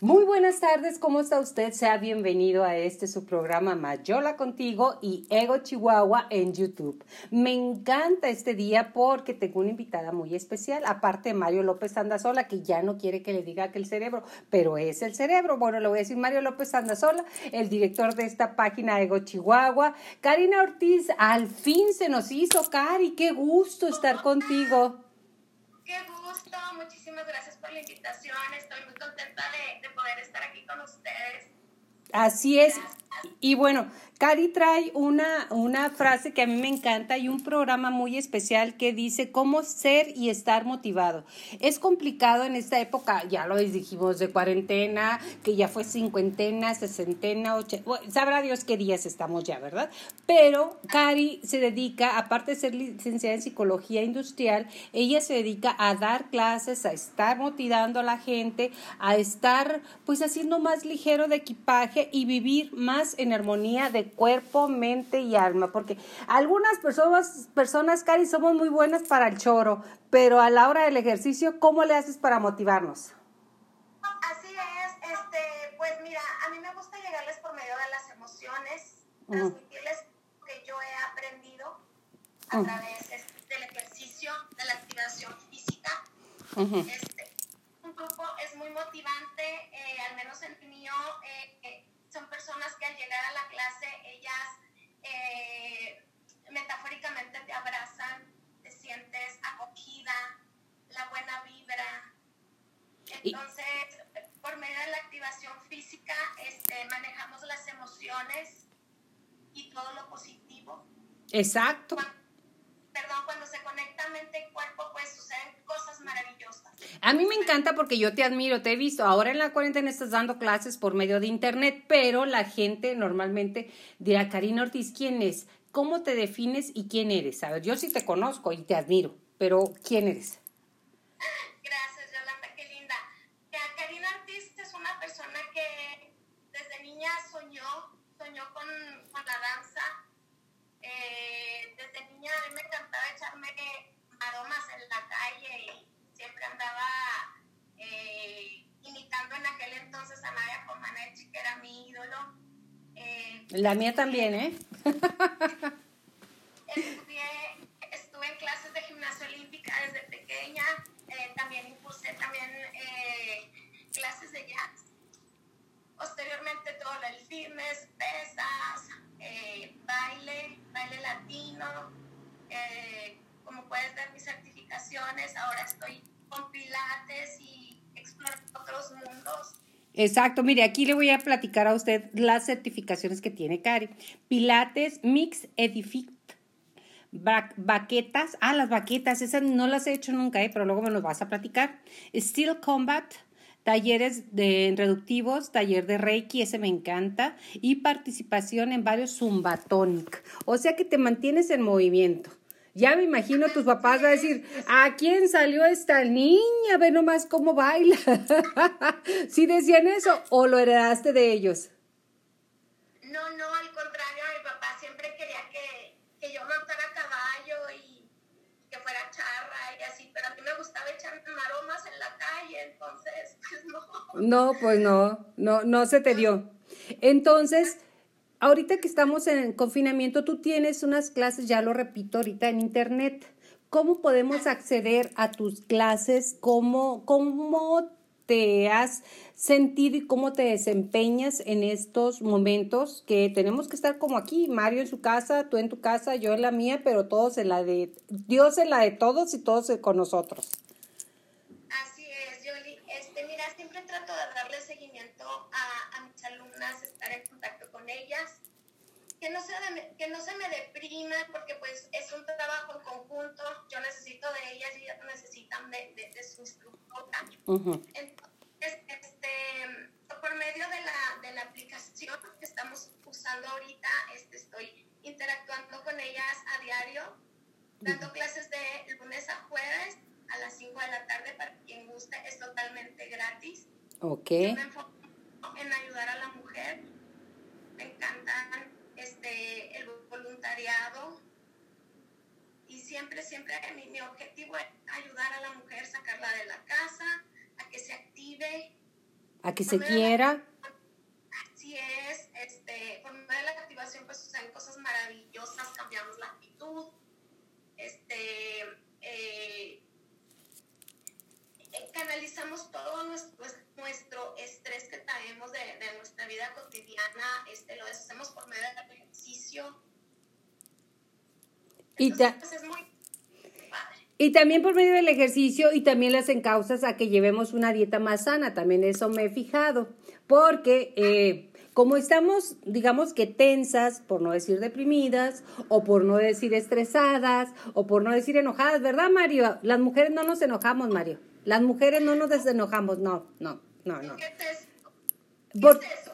Muy buenas tardes, ¿cómo está usted? Sea bienvenido a este su programa Mayola Contigo y Ego Chihuahua en YouTube. Me encanta este día porque tengo una invitada muy especial, aparte de Mario López Andazola, que ya no quiere que le diga que el cerebro, pero es el cerebro. Bueno, le voy a decir Mario López Andazola, el director de esta página Ego Chihuahua. Karina Ortiz, al fin se nos hizo, Cari, qué gusto estar contigo. Qué gusto, muchísimas gracias por la invitación. Estoy muy contenta de, de poder estar aquí con ustedes. Así es. Y bueno, Cari trae una, una frase que a mí me encanta y un programa muy especial que dice cómo ser y estar motivado. Es complicado en esta época, ya lo dijimos, de cuarentena, que ya fue cincuentena, sesentena, ochenta, sabrá Dios qué días estamos ya, ¿verdad? Pero Cari se dedica, aparte de ser licenciada en psicología industrial, ella se dedica a dar clases, a estar motivando a la gente, a estar pues haciendo más ligero de equipaje y vivir más en armonía de cuerpo, mente y alma, porque algunas personas, personas, Cari, somos muy buenas para el choro, pero a la hora del ejercicio, ¿cómo le haces para motivarnos? Así es, este, pues mira, a mí me gusta llegarles por medio de las emociones, transmitirles lo que yo he aprendido a través del ejercicio, de la activación física. este, un grupo es muy motivante, eh, al menos el mío, eh, son personas que al llegar a la clase, ellas eh, metafóricamente te abrazan, te sientes acogida, la buena vibra. Entonces, por medio de la activación física, este, manejamos las emociones y todo lo positivo. Exacto. Perdón, cuando se conecta mente y cuerpo, pues suceden cosas maravillosas. A mí me encanta porque yo te admiro, te he visto. Ahora en la cuarentena estás dando clases por medio de internet, pero la gente normalmente dirá, Karina Ortiz, ¿quién es? ¿Cómo te defines y quién eres? A ver, yo sí te conozco y te admiro, pero ¿quién eres? Gracias, Yolanda, qué linda. Karina Ortiz es una persona que desde niña soñó, soñó con, con la danza. Eh, niña a mí me encantaba echarme aromas en la calle y siempre andaba eh, imitando en aquel entonces a Nadia Comaneci, que era mi ídolo. Eh, la mía también, ¿eh? estudié, estuve en clases de gimnasia olímpica desde pequeña, eh, también impulsé también clases de jazz. Posteriormente todo el fitness, pesas, baile, baile latino, como puedes ver mis certificaciones, ahora estoy con pilates y explorando otros mundos. Exacto, mire, aquí le voy a platicar a usted las certificaciones que tiene Cari. Pilates, Mix, Edific, baquetas, ah, las baquetas, esas no las he hecho nunca, ¿eh? pero luego me los vas a platicar. Steel Combat, talleres de reductivos, taller de Reiki, ese me encanta, y participación en varios Zumbatonic. O sea que te mantienes en movimiento. Ya me imagino tus papás va a decir, ¿a quién salió esta niña? Ve nomás cómo baila. ¿Sí decían eso o lo heredaste de ellos? No, no, al contrario, mi papá siempre quería que, que yo montara caballo y que fuera charra y así, pero a echar maromas en la calle, entonces, pues no. No, pues no, no, no se te dio. Entonces, ahorita que estamos en confinamiento, tú tienes unas clases, ya lo repito ahorita, en internet. ¿Cómo podemos acceder a tus clases? ¿Cómo, cómo te has sentido y cómo te desempeñas en estos momentos que tenemos que estar como aquí, Mario en su casa, tú en tu casa, yo en la mía, pero todos en la de Dios en la de todos y todos con nosotros. Así es, Yoli. Este, mira, siempre trato de darle seguimiento a, alumnas, estar en contacto con ellas, que no, se que no se me depriman porque pues es un trabajo en conjunto, yo necesito de ellas y ellas necesitan de, de, de su instructora. Entonces, este, por medio de la, de la aplicación que estamos usando ahorita, este, estoy interactuando con ellas a diario, dando clases de lunes a jueves a las 5 de la tarde para quien guste, es totalmente gratis. Ok. Yo me enfoco en ayudar a la mujer, me encantan este, el voluntariado y siempre, siempre mi, mi objetivo es ayudar a la mujer, sacarla de la casa, a que se quiera. Así es, este, por medio de la activación pues suceden cosas maravillosas, cambiamos la actitud, este, eh, eh, canalizamos todo nuestro, pues, nuestro estrés que traemos de, de, nuestra vida cotidiana, este, lo hacemos por medio del ejercicio. Entonces, pues, es muy y también por medio del ejercicio y también las encausas a que llevemos una dieta más sana, también eso me he fijado, porque eh, como estamos, digamos que tensas, por no decir deprimidas, o por no decir estresadas, o por no decir enojadas, ¿verdad, Mario? Las mujeres no nos enojamos, Mario. Las mujeres no nos desenojamos, no, no, no, no. ¿Qué es ¿Qué es eso?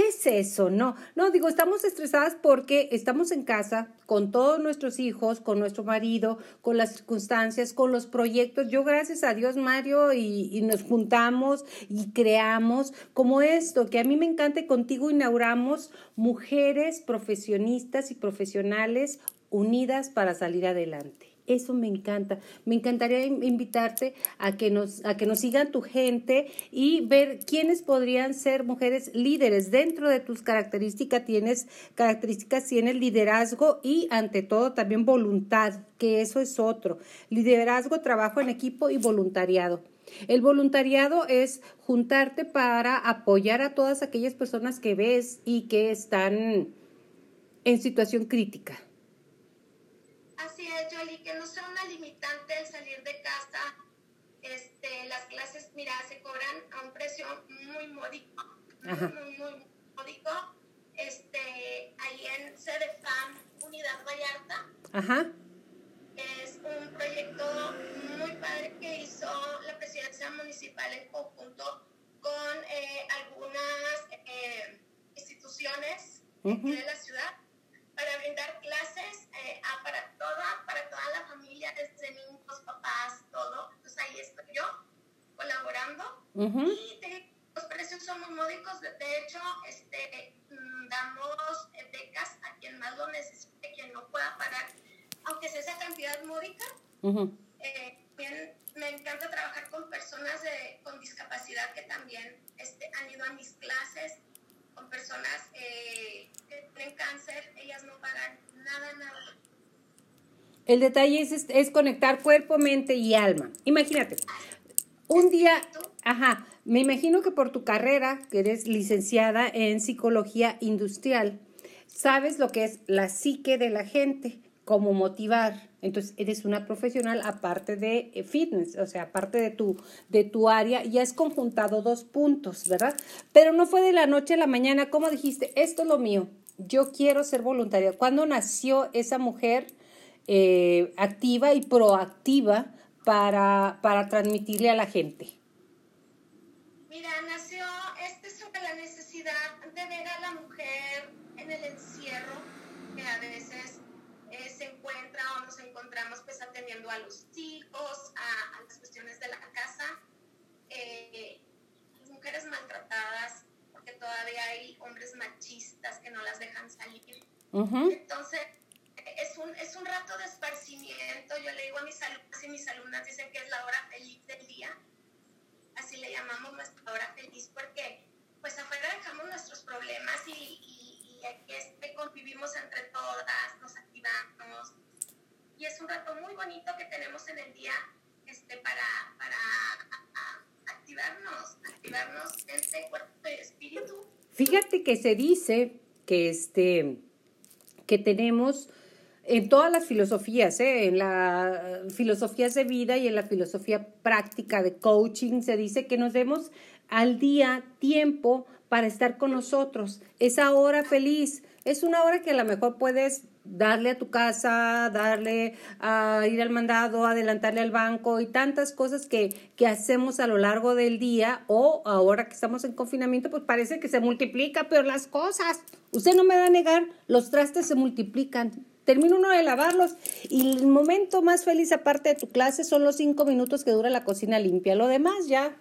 ¿Qué es eso? No, no, digo, estamos estresadas porque estamos en casa con todos nuestros hijos, con nuestro marido, con las circunstancias, con los proyectos. Yo, gracias a Dios, Mario, y, nos juntamos y creamos como esto, que a mí me encanta y contigo inauguramos mujeres profesionistas y profesionales unidas para salir adelante. Eso me encanta. Me encantaría invitarte a que nos, a que nos sigan tu gente y ver quiénes podrían ser mujeres líderes. Dentro de tus características tienes características, tienes liderazgo y ante todo también voluntad, que eso es otro. Liderazgo, trabajo en equipo y voluntariado. El voluntariado es juntarte para apoyar a todas aquellas personas que ves y que están en situación crítica que no sea una limitante el salir de casa. Este, las clases, mira, se cobran a un precio muy módico, muy, muy, módico. Este, ahí en CDFAM, Unidad Vallarta. Ajá. Es un proyecto muy padre que hizo la presidencia municipal en conjunto con eh, algunas eh, instituciones de la ciudad colaborando y los precios son muy módicos. De, hecho, este, mm, damos becas a quien más lo necesite, quien no pueda pagar, aunque sea esa cantidad módica. Eh, me encanta trabajar con personas de, con discapacidad que también este, han ido a mis clases personas eh, que tienen cáncer, ellas no pagan nada, nada. El detalle es, es conectar cuerpo, mente y alma. Imagínate, un día, ajá, me imagino que por tu carrera, que eres licenciada en psicología industrial, sabes lo que es la psique de la gente cómo motivar. Entonces, eres una profesional aparte de eh, fitness, o sea, aparte de tu, de tu área, y has conjuntado dos puntos, ¿verdad? Pero no fue de la noche a la mañana, ¿cómo dijiste? Esto es lo mío, yo quiero ser voluntaria. ¿Cuándo nació esa mujer eh, activa y proactiva para, para transmitirle a la gente? Mira, nació este sobre la necesidad de ver a la mujer en el encierro, que a veces se encuentra o nos encontramos pues atendiendo a los hijos, a, las cuestiones de la casa, eh, mujeres maltratadas, porque todavía hay hombres machistas que no las dejan salir. Entonces, es un, es un rato de esparcimiento. Yo le digo a mis alumnos y mis alumnas dicen que es la hora feliz del día. Así le llamamos nuestra hora feliz porque pues afuera dejamos nuestros problemas y, y, y aquí convivimos entre todas, nos activamos. Y es un rato muy bonito que tenemos en el día este, para, para activarnos, activarnos este cuerpo y espíritu. Fíjate que se dice que, este, que tenemos en todas las filosofías, ¿eh? en la filosofías de vida y en la filosofía práctica de coaching, se dice que nos demos al día tiempo para estar con nosotros. Esa hora feliz es una hora que a lo mejor puedes darle a tu casa, darle a ir al mandado, adelantarle al banco y tantas cosas que, que hacemos a lo largo del día o ahora que estamos en confinamiento, pues parece que se multiplica, pero las cosas, usted no me va a negar, los trastes se multiplican. Termina uno de lavarlos y el momento más feliz aparte de tu clase son los cinco minutos que dura la cocina limpia. Lo demás ya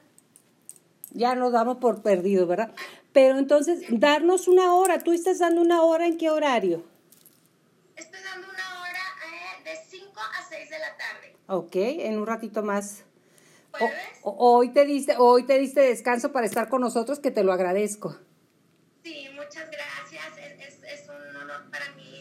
ya nos damos por perdido, ¿verdad? Pero entonces, darnos una hora, ¿tú estás dando una hora en qué horario? Estoy dando una hora eh, de 5 a 6 de la tarde. Ok, en un ratito más. hoy te diste, hoy te diste descanso para estar con nosotros, que te lo agradezco. Sí, muchas gracias.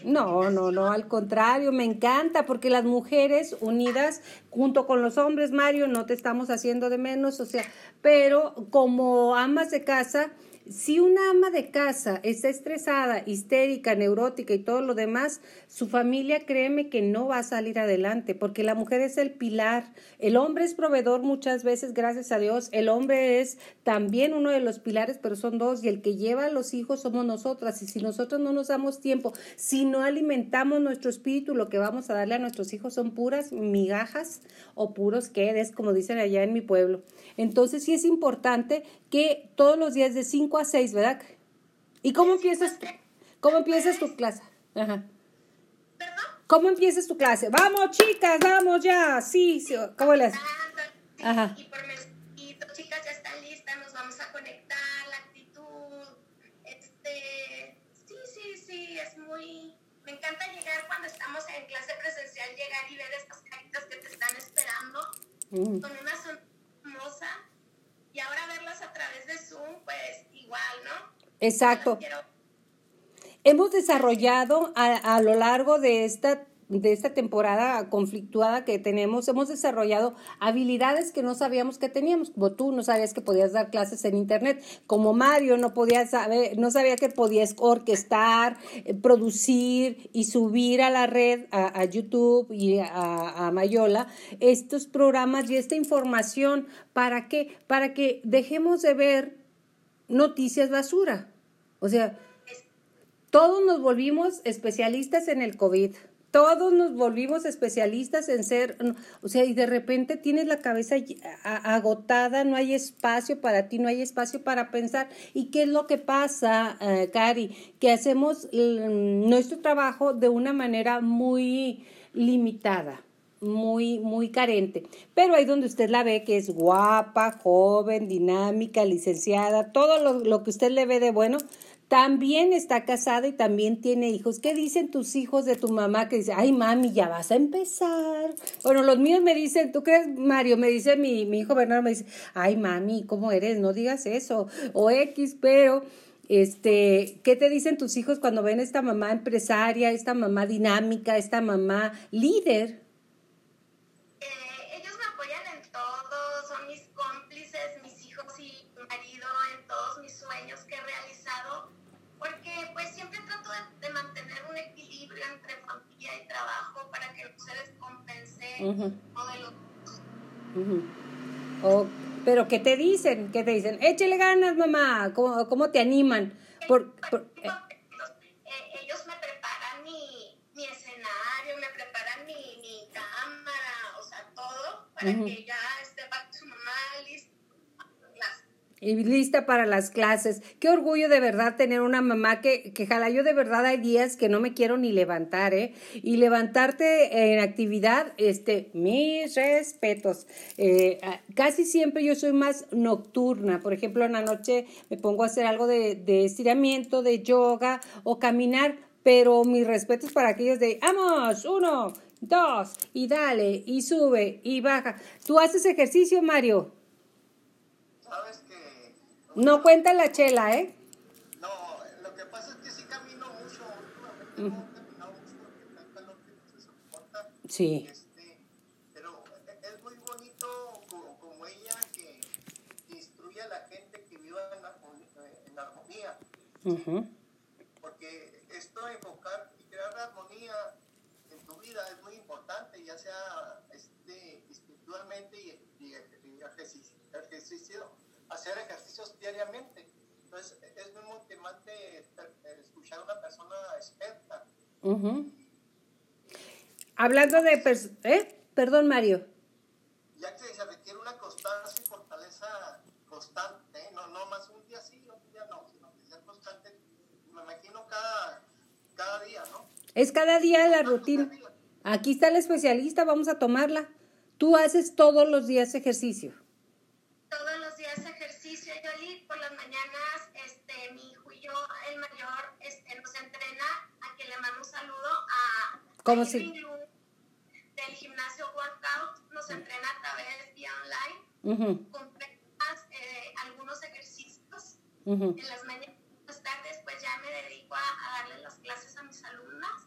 No, no, no, al contrario, me encanta porque las mujeres unidas junto con los hombres, Mario, no te estamos haciendo de menos, o sea, pero como amas de casa, si una ama de casa está estresada, histérica, neurótica y todo lo demás, su familia créeme que no va a salir adelante, porque la mujer es el pilar. El hombre es proveedor muchas veces, gracias a Dios. El hombre es también uno de los pilares, pero son dos, y el que lleva a los hijos somos nosotras. Y si nosotros no nos damos tiempo, si no alimentamos nuestro espíritu, lo que vamos a darle a nuestros hijos son puras migajas o puros quedes, como dicen allá en mi pueblo. Entonces sí es importante que todos los días de 5 a 6, ¿verdad? ¿Y cómo empiezas, cómo empiezas tu clase? Ajá. ¿Perdón? ¿Cómo empiezas tu clase? Vamos, chicas, vamos ya. Sí, sí. ¿Cómo les? Ajá. Y por mensajito, chicas, ya están listas, nos vamos a conectar, la actitud. Este, sí, sí, sí, es muy... Me encanta llegar cuando estamos en clase presencial, llegar y ver estas caritas que te están esperando mm. con una sonrisa y ahora verlas a través de Zoom, pues igual, ¿no? Exacto. Hemos desarrollado a, a lo largo de esta de esta temporada conflictuada que tenemos, hemos desarrollado habilidades que no sabíamos que teníamos, como tú no sabías que podías dar clases en internet, como Mario no podía saber, no sabía que podías orquestar, eh, producir y subir a la red, a, YouTube y a, a Mayola, estos programas y esta información, ¿para qué? Para que dejemos de ver noticias basura. O sea, todos nos volvimos especialistas en el COVID todos nos volvimos especialistas en ser, o sea, y de repente tienes la cabeza agotada, no hay espacio para ti, no hay espacio para pensar. ¿Y qué es lo que pasa, eh, Cari? Que hacemos mm, nuestro trabajo de una manera muy limitada muy, muy carente. Pero ahí donde usted la ve que es guapa, joven, dinámica, licenciada, todo lo, lo que usted le ve de bueno, también está casada y también tiene hijos. ¿Qué dicen tus hijos de tu mamá? Que dice, ay mami, ya vas a empezar. Bueno, los míos me dicen, ¿tú crees, Mario? Me dice mi, mi hijo Bernardo, me dice, ay mami, ¿cómo eres? No digas eso. O X, pero... Este, ¿qué te dicen tus hijos cuando ven esta mamá empresaria, esta mamá dinámica, esta mamá líder? Pero ¿qué te dicen? ¿Qué te dicen? Échale ganas, mamá. ¿Cómo, cómo te animan? Por, eh, ellos me preparan mi, mi, escenario, me preparan mi, mi cámara, o sea, todo para que ya y lista para las clases. Qué orgullo de verdad tener una mamá que, que jala. Yo de verdad hay días que no me quiero ni levantar, ¿eh? Y levantarte en actividad, este, mis respetos. Eh, casi siempre yo soy más nocturna. Por ejemplo, en la noche me pongo a hacer algo de, de estiramiento, de yoga o caminar, pero mis respetos para aquellos de, vamos, uno, dos, y dale, y sube, y baja. ¿Tú haces ejercicio, Mario? ¿Sabes? No cuenta la chela, ¿eh? No, lo que pasa es que sí camino mucho. Últimamente no he caminado mucho porque el calor que se soporta. Sí. Este, pero es muy bonito como, como ella que, instruye a la gente que viva en, en armonía. Uh Porque esto, enfocar y crear armonía en tu vida es muy importante, ya sea este, espiritualmente y, y, y ejercicio, ejercicio hacer ejercicios diariamente. Entonces, es muy motivante escuchar a una persona experta. Hablando de... ¿Eh? Perdón, Mario. Ya que se requiere una constancia y fortaleza constante, ¿eh? no, no más un día sí, otro día no, sino que sea constante, me imagino cada, cada día, ¿no? Es cada día la rutina. Aquí está el especialista, vamos a tomarla. Tú haces todos los días ejercicio. ¿Cómo si? Del gimnasio workout nos entrena a través de online. con eh, algunos ejercicios. En las mañanas, las tardes, pues ya me dedico a, darle las clases a mis alumnas.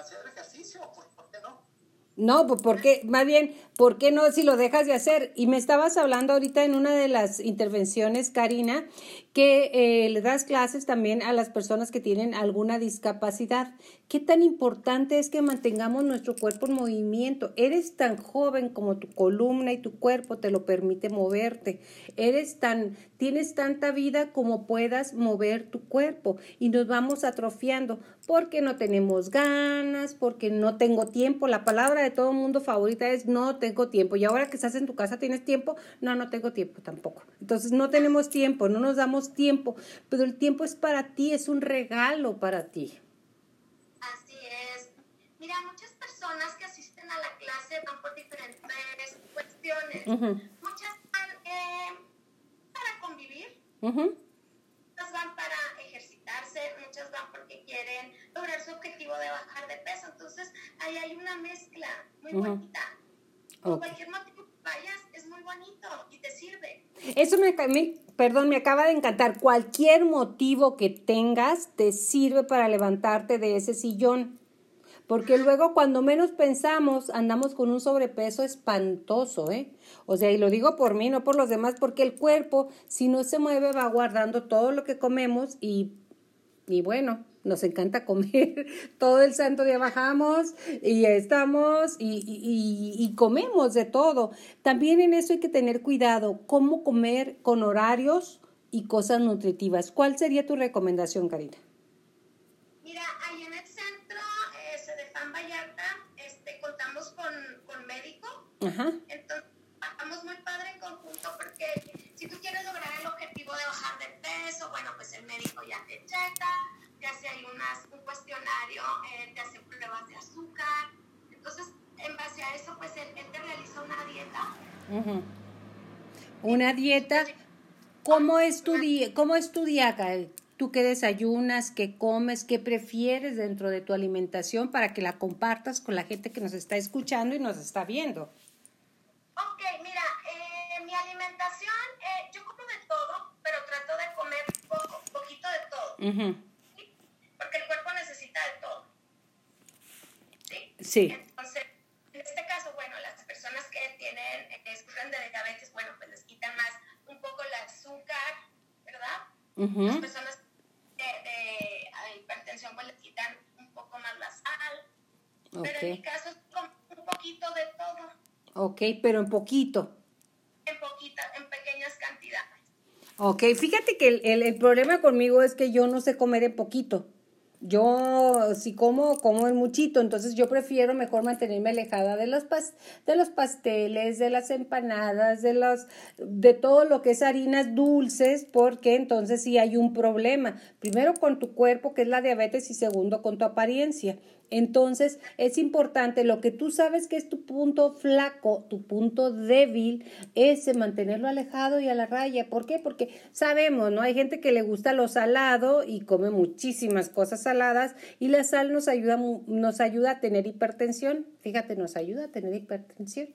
hacer ejercicio, ¿por, qué no? No, pues porque, más bien, ¿por qué no si lo dejas de hacer? Y me estabas hablando ahorita en una de las intervenciones, Karina, que eh, le das clases también a las personas que tienen alguna discapacidad. ¿Qué tan importante es que mantengamos nuestro cuerpo en movimiento? Eres tan joven como tu columna y tu cuerpo te lo permite moverte. Eres tan, tienes tanta vida como puedas mover tu cuerpo y nos vamos atrofiando porque no tenemos ganas, porque no tengo tiempo. La palabra de todo mundo favorita es no tengo tiempo. Y ahora que estás en tu casa, ¿tienes tiempo? No, no tengo tiempo tampoco. Entonces no tenemos tiempo, no nos damos tiempo, pero el tiempo es para ti, es un regalo para ti. Así es. Mira, muchas personas que asisten a la clase van por diferentes cuestiones. Muchas van eh, para convivir, muchas van para ejercitarse, muchas van porque quieren lograr su objetivo de bajar de peso. Entonces, ahí hay una mezcla muy bonita. Cualquier motivo que vayas, es muy bonito y te sirve. Eso me, me, perdón, me acaba de encantar. Cualquier motivo que tengas te sirve para levantarte de ese sillón. Porque luego cuando menos pensamos andamos con un sobrepeso espantoso, ¿eh? O sea, y lo digo por mí, no por los demás, porque el cuerpo, si no se mueve, va guardando todo lo que comemos y, y bueno, nos encanta comer, todo el santo día bajamos y estamos y, y, comemos de todo. También en eso hay que tener cuidado, cómo comer con horarios y cosas nutritivas. ¿Cuál sería tu recomendación, Karina? Mira, ahí en el centro ese de Fan Vallarta este, contamos con, con médico. Ajá. Entonces, estamos muy padre en conjunto porque si tú quieres lograr el objetivo de bajar de peso, bueno, pues el médico ya te checa te hace ahí un cuestionario, eh, te hace pruebas de azúcar. Entonces, en base a eso, pues él, te realiza una dieta. Una dieta. ¿Cómo es tu día? ¿Cómo es tu ¿Tú qué desayunas, qué comes, qué prefieres dentro de tu alimentación para que la compartas con la gente que nos está escuchando y nos está viendo? Ok, mira, eh, mi alimentación, eh, yo como de todo, pero trato de comer poco, poquito de todo. Sí. Entonces, en este caso, bueno, las personas que tienen, que sufren de diabetes, bueno, pues les quitan más un poco el azúcar, ¿verdad? Las personas de, de, hipertensión, pues les quitan un poco más la sal. Pero en mi caso es un poquito de todo. Ok, pero en poquito. En poquita, en pequeñas cantidades. Ok, fíjate que el, el, el problema conmigo es que yo no sé comer en poquito. Yo si como, como en muchito, entonces yo prefiero mejor mantenerme alejada de los, pas de los pasteles, de las empanadas, de, los, de todo lo que es harinas dulces, porque entonces sí hay un problema. Primero con tu cuerpo, que es la diabetes, y segundo con tu apariencia. Entonces es importante, lo que tú sabes que es tu punto flaco, tu punto débil, es mantenerlo alejado y a la raya. ¿Por qué? Porque sabemos, ¿no? Hay gente que le gusta lo salado y come muchísimas cosas saladas y la sal nos ayuda, nos ayuda a tener hipertensión. Fíjate, nos ayuda a tener hipertensión.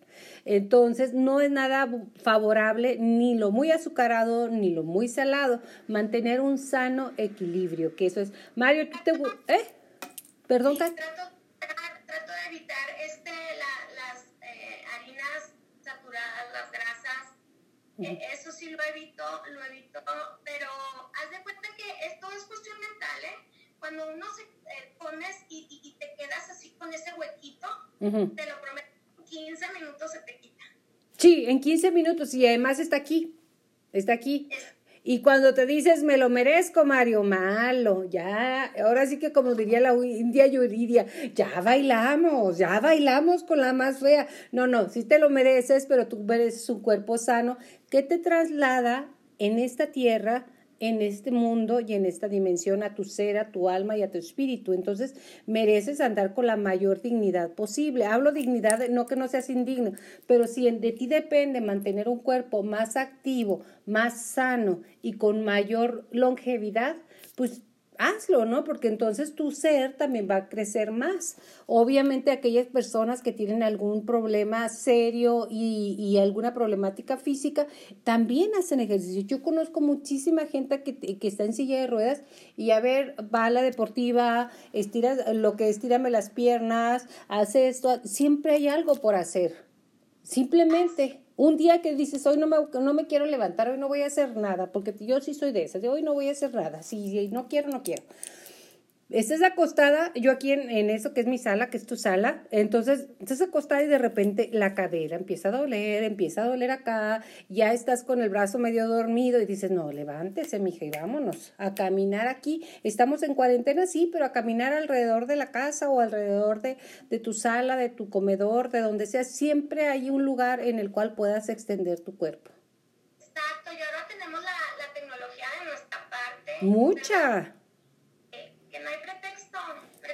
Entonces no es nada favorable ni lo muy azucarado ni lo muy salado. Mantener un sano equilibrio, que eso es. Mario, ¿tú te... ¿Eh? Perdón, trato, trato, de evitar este, las eh, harinas saturadas, las grasas. Eh, eso sí lo evito, lo evito, pero haz de cuenta que esto es cuestión mental, ¿eh? Cuando uno se eh, pones y, y, te quedas así con ese huequito, te lo prometo, en 15 minutos se te quita. Sí, en 15 minutos y además está aquí, está aquí. Y cuando te dices, me lo merezco, Mario, malo, ya, ahora sí que como diría la India Yuridia, ya bailamos, ya bailamos con la más fea. No, no, sí te lo mereces, pero tú mereces un cuerpo sano, que te traslada en esta tierra en este mundo y en esta dimensión a tu ser, a tu alma y a tu espíritu. Entonces mereces andar con la mayor dignidad posible. Hablo dignidad, no que no seas indigno, pero si de ti depende mantener un cuerpo más activo, más sano y con mayor longevidad, pues hazlo, ¿no? Porque entonces tu ser también va a crecer más. Obviamente aquellas personas que tienen algún problema serio y, y alguna problemática física también hacen ejercicio. Yo conozco muchísima gente que, que, está en silla de ruedas y a ver, va a la deportiva, estira lo que estírame las piernas, hace esto, siempre hay algo por hacer. Simplemente. Un día que dices, hoy no me, no me quiero levantar, hoy no voy a hacer nada, porque yo sí soy de esas, de hoy no voy a hacer nada, si no quiero, no quiero. Estás acostada, yo aquí en, en, eso que es mi sala, que es tu sala, entonces estás acostada y de repente la cadera empieza a doler, empieza a doler acá, ya estás con el brazo medio dormido y dices, no, levántese, mija, y vámonos a caminar aquí. Estamos en cuarentena, sí, pero a caminar alrededor de la casa o alrededor de, de tu sala, de tu comedor, de donde sea, siempre hay un lugar en el cual puedas extender tu cuerpo. Exacto, y ahora tenemos la, la tecnología de nuestra parte. Mucha.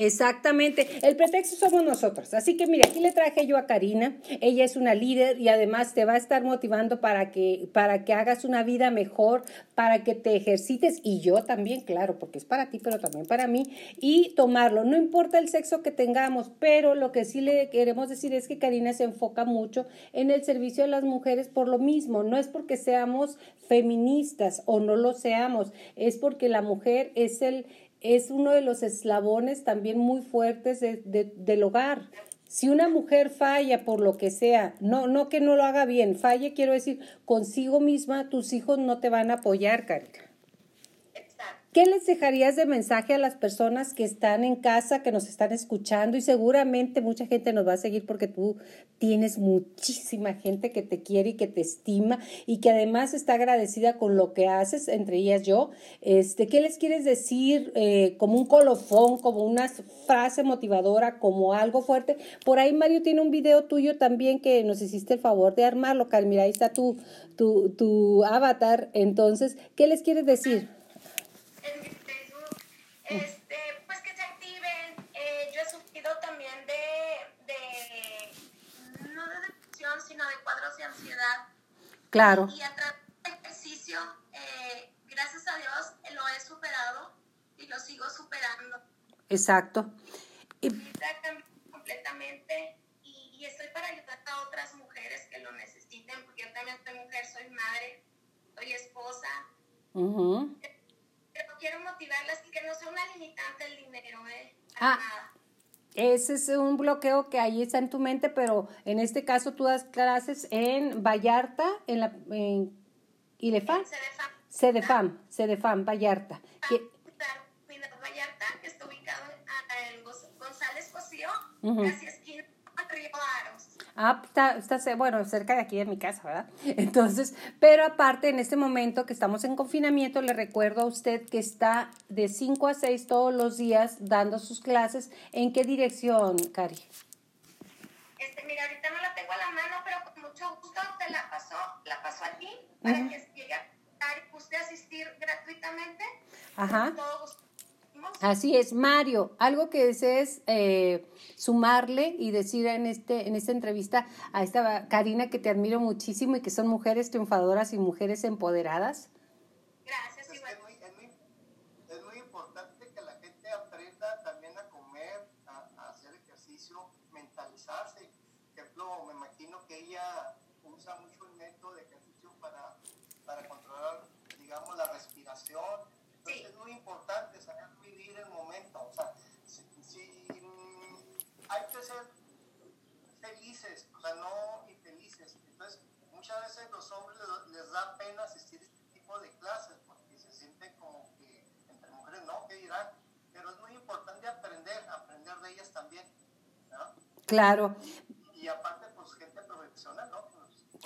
Exactamente, el pretexto somos nosotros. Así que mira, aquí le traje yo a Karina, ella es una líder y además te va a estar motivando para que, para que hagas una vida mejor, para que te ejercites y yo también, claro, porque es para ti, pero también para mí, y tomarlo. No importa el sexo que tengamos, pero lo que sí le queremos decir es que Karina se enfoca mucho en el servicio de las mujeres por lo mismo, no es porque seamos feministas o no lo seamos, es porque la mujer es el es uno de los eslabones también muy fuertes de, de, del hogar. Si una mujer falla por lo que sea, no, no que no lo haga bien, falle, quiero decir, consigo misma, tus hijos no te van a apoyar, Karina. ¿Qué les dejarías de mensaje a las personas que están en casa, que nos están escuchando? Y seguramente mucha gente nos va a seguir porque tú tienes muchísima gente que te quiere y que te estima y que además está agradecida con lo que haces, entre ellas yo. Este, ¿Qué les quieres decir eh, como un colofón, como una frase motivadora, como algo fuerte? Por ahí Mario tiene un video tuyo también que nos hiciste el favor de armarlo, Mira, ahí está tu, tu, tu avatar. Entonces, ¿qué les quieres decir? Este, pues que se activen. Eh, yo he sufrido también de, de, no de depresión, sino de cuadros de ansiedad. Claro. Y, a través del ejercicio, eh, gracias a Dios, lo he superado y lo sigo superando. Exacto. Y completamente y, y, estoy para ayudar a otras mujeres que lo necesiten, porque yo también soy mujer, soy madre, soy esposa. Uh quiero que no sea una limitante el dinero, ¿eh? ah, Ese es un bloqueo que ahí está en tu mente, pero en este caso tú das clases en Vallarta, en la en Ilefam. Cedefam. Cedefam, Vallarta. Ah, que, Vallarta, que está ubicado en, González Cosío, casi esquina Río Aros. Ah, está, está, bueno, cerca de aquí de mi casa, ¿verdad? Entonces, pero aparte, en este momento que estamos en confinamiento, le recuerdo a usted que está de 5 a 6 todos los días dando sus clases. ¿En qué dirección, Cari? Este, mira, ahorita no la tengo a la mano, pero con mucho gusto te la paso, la paso a ti para que llegue a usted asistir gratuitamente. Ajá. Así es, Mario, algo que desees eh, sumarle y decir en, este, en esta entrevista a esta Karina que te admiro muchísimo y que son mujeres triunfadoras y mujeres empoderadas. Gracias, es, muy, es, muy, es, muy, importante que la gente aprenda también a comer, a, a hacer ejercicio, mentalizarse. Por ejemplo, me imagino que ella usa mucho el método de ejercicio para, para controlar, digamos, la respiración. Entonces sí. es muy importante saber vivir el momento. O sea, si, si hay que ser felices, o sea, no infelices. Entonces, muchas veces los hombres les, da pena asistir a este tipo de clases porque se sienten como que entre mujeres no, ¿qué dirán? Pero es muy importante aprender, aprender de ellas también. ¿no? Claro. Y, y aparte, pues gente profesional, ¿no?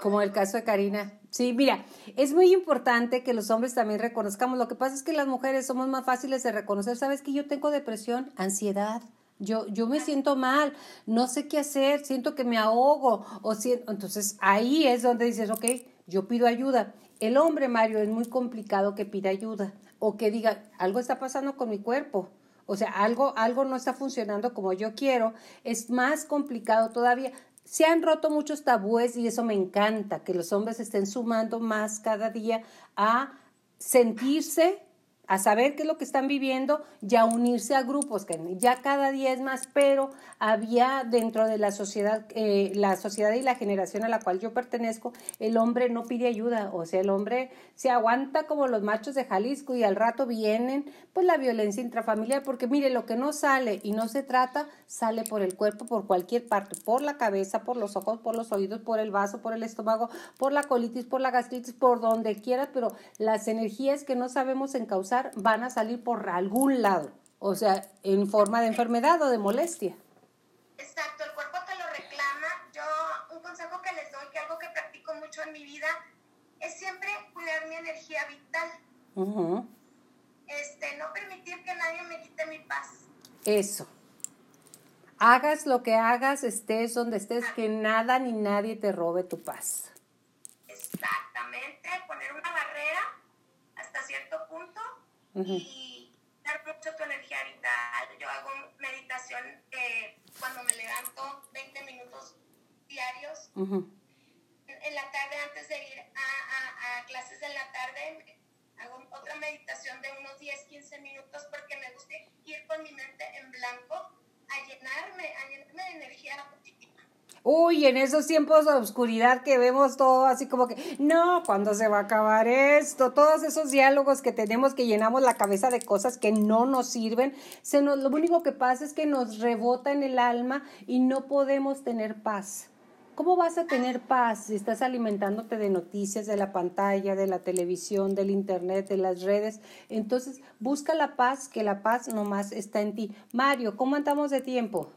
Como el caso de Karina. Sí, mira, es muy importante que los hombres también reconozcamos. Lo que pasa es que las mujeres somos más fáciles de reconocer. ¿Sabes que yo tengo depresión, ansiedad? Yo, yo me siento mal, no sé qué hacer, siento que me ahogo. O entonces ahí es donde dices, ok, yo pido ayuda. El hombre, Mario, es muy complicado que pida ayuda o que diga, algo está pasando con mi cuerpo. O sea, algo, algo no está funcionando como yo quiero. Es más complicado todavía. Se han roto muchos tabúes y eso me encanta, que los hombres estén sumando más cada día a sentirse a saber qué es lo que están viviendo y a unirse a grupos, que ya cada día es más, pero había dentro de la sociedad, eh, la sociedad y la generación a la cual yo pertenezco, el hombre no pide ayuda, o sea, el hombre se aguanta como los machos de Jalisco y al rato vienen, pues la violencia intrafamiliar, porque mire, lo que no sale y no se trata, sale por el cuerpo, por cualquier parte, por la cabeza, por los ojos, por los oídos, por el vaso, por el estómago, por la colitis, por la gastritis, por donde quiera, pero las energías que no sabemos encauzar van a salir por algún lado, o sea, en forma de enfermedad o de molestia. Exacto, el cuerpo te lo reclama. Yo, un consejo que les doy, que algo que practico mucho en mi vida, es siempre cuidar mi energía vital. este, no permitir que nadie me quite mi paz. Eso. Hagas lo que hagas, estés donde estés, que nada ni nadie te robe tu paz. Exactamente, poner una barrera y dar mucho tu energía vital. Yo hago meditación eh, cuando me levanto 20 minutos diarios. en, la tarde, antes de ir a, a, clases de la tarde, hago otra meditación de unos 10, 15 minutos porque me gusta ir con mi mente en blanco a llenarme, a llenarme de energía. Uy, en esos tiempos de oscuridad que vemos todo así como que, no, ¿cuándo se va a acabar esto? Todos esos diálogos que tenemos que llenamos la cabeza de cosas que no nos sirven, se nos, lo único que pasa es que nos rebota en el alma y no podemos tener paz. ¿Cómo vas a tener paz si estás alimentándote de noticias, de la pantalla, de la televisión, del internet, de las redes? Entonces, busca la paz, que la paz nomás está en ti. Mario, ¿cómo andamos de tiempo?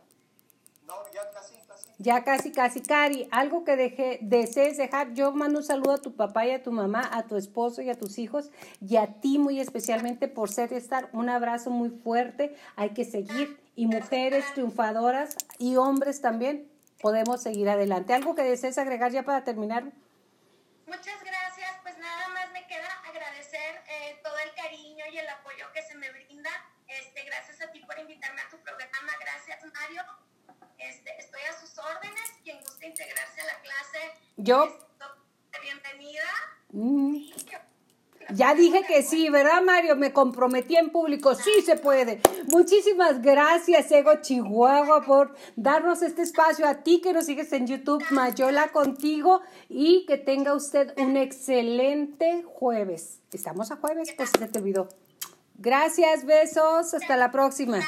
No, ya casi ya casi, casi, Cari, algo que deje, desees dejar. Yo mando un saludo a tu papá y a tu mamá, a tu esposo y a tus hijos y a ti muy especialmente por ser y estar. Un abrazo muy fuerte. Hay que seguir. Y mujeres triunfadoras y hombres también podemos seguir adelante. ¿Algo que desees agregar ya para terminar? Muchas gracias. Pues nada más me queda agradecer eh, todo el cariño y el apoyo que se me brinda. Este, gracias a ti por invitarme a tu programa. Gracias, Mario. Este, estoy a sus órdenes. Quien guste integrarse a la clase, yo. Bienvenida. Mm. Ya dije que sí, ¿verdad, Mario? Me comprometí en público. Sí se puede. Muchísimas gracias, Ego Chihuahua, por darnos este espacio. A ti que nos sigues en YouTube, Mayola contigo. Y que tenga usted un excelente jueves. ¿Estamos a jueves? Pues se te olvidó. Gracias, besos. Hasta la próxima.